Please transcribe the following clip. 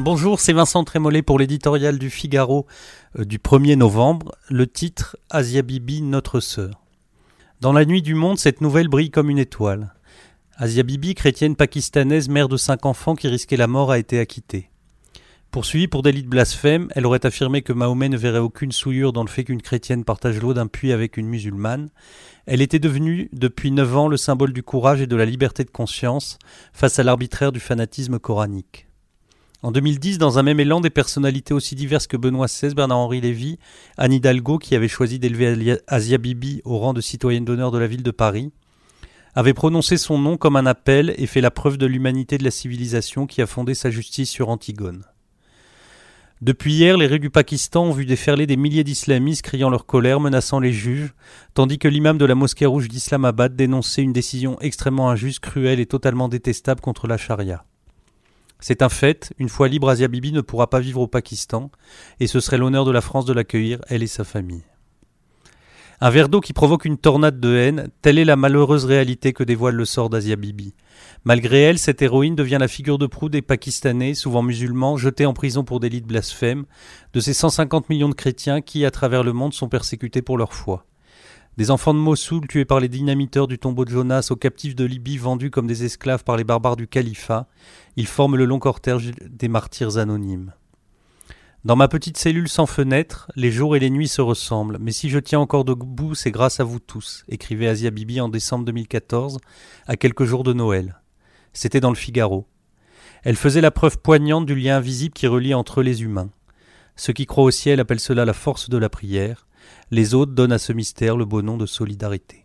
Bonjour, c'est Vincent Trémollet pour l'éditorial du Figaro euh, du 1er novembre. Le titre Asia Bibi, notre sœur. Dans la nuit du monde, cette nouvelle brille comme une étoile. Asia Bibi, chrétienne pakistanaise, mère de cinq enfants qui risquaient la mort, a été acquittée. Poursuivie pour délit de blasphème, elle aurait affirmé que Mahomet ne verrait aucune souillure dans le fait qu'une chrétienne partage l'eau d'un puits avec une musulmane. Elle était devenue, depuis neuf ans, le symbole du courage et de la liberté de conscience face à l'arbitraire du fanatisme coranique. En 2010, dans un même élan, des personnalités aussi diverses que Benoît XVI, Bernard-Henri Lévy, Anne Hidalgo, qui avait choisi d'élever Asia Bibi au rang de citoyenne d'honneur de la ville de Paris, avaient prononcé son nom comme un appel et fait la preuve de l'humanité de la civilisation qui a fondé sa justice sur Antigone. Depuis hier, les rues du Pakistan ont vu déferler des milliers d'islamistes criant leur colère, menaçant les juges, tandis que l'imam de la mosquée rouge d'Islamabad dénonçait une décision extrêmement injuste, cruelle et totalement détestable contre la charia. C'est un fait, une fois libre, Asia Bibi ne pourra pas vivre au Pakistan, et ce serait l'honneur de la France de l'accueillir, elle et sa famille. Un verre d'eau qui provoque une tornade de haine, telle est la malheureuse réalité que dévoile le sort d'Asia Bibi. Malgré elle, cette héroïne devient la figure de proue des Pakistanais, souvent musulmans, jetés en prison pour délit de blasphème, de ces 150 millions de chrétiens qui, à travers le monde, sont persécutés pour leur foi. Des enfants de Mossoul tués par les dynamiteurs du tombeau de Jonas, aux captifs de Libye vendus comme des esclaves par les barbares du califat, ils forment le long cortège des martyrs anonymes. Dans ma petite cellule sans fenêtre, les jours et les nuits se ressemblent, mais si je tiens encore debout, c'est grâce à vous tous, écrivait Asia Bibi en décembre 2014, à quelques jours de Noël. C'était dans le Figaro. Elle faisait la preuve poignante du lien invisible qui relie entre les humains. Ceux qui croient au ciel appellent cela la force de la prière, les autres donnent à ce mystère le beau nom de solidarité.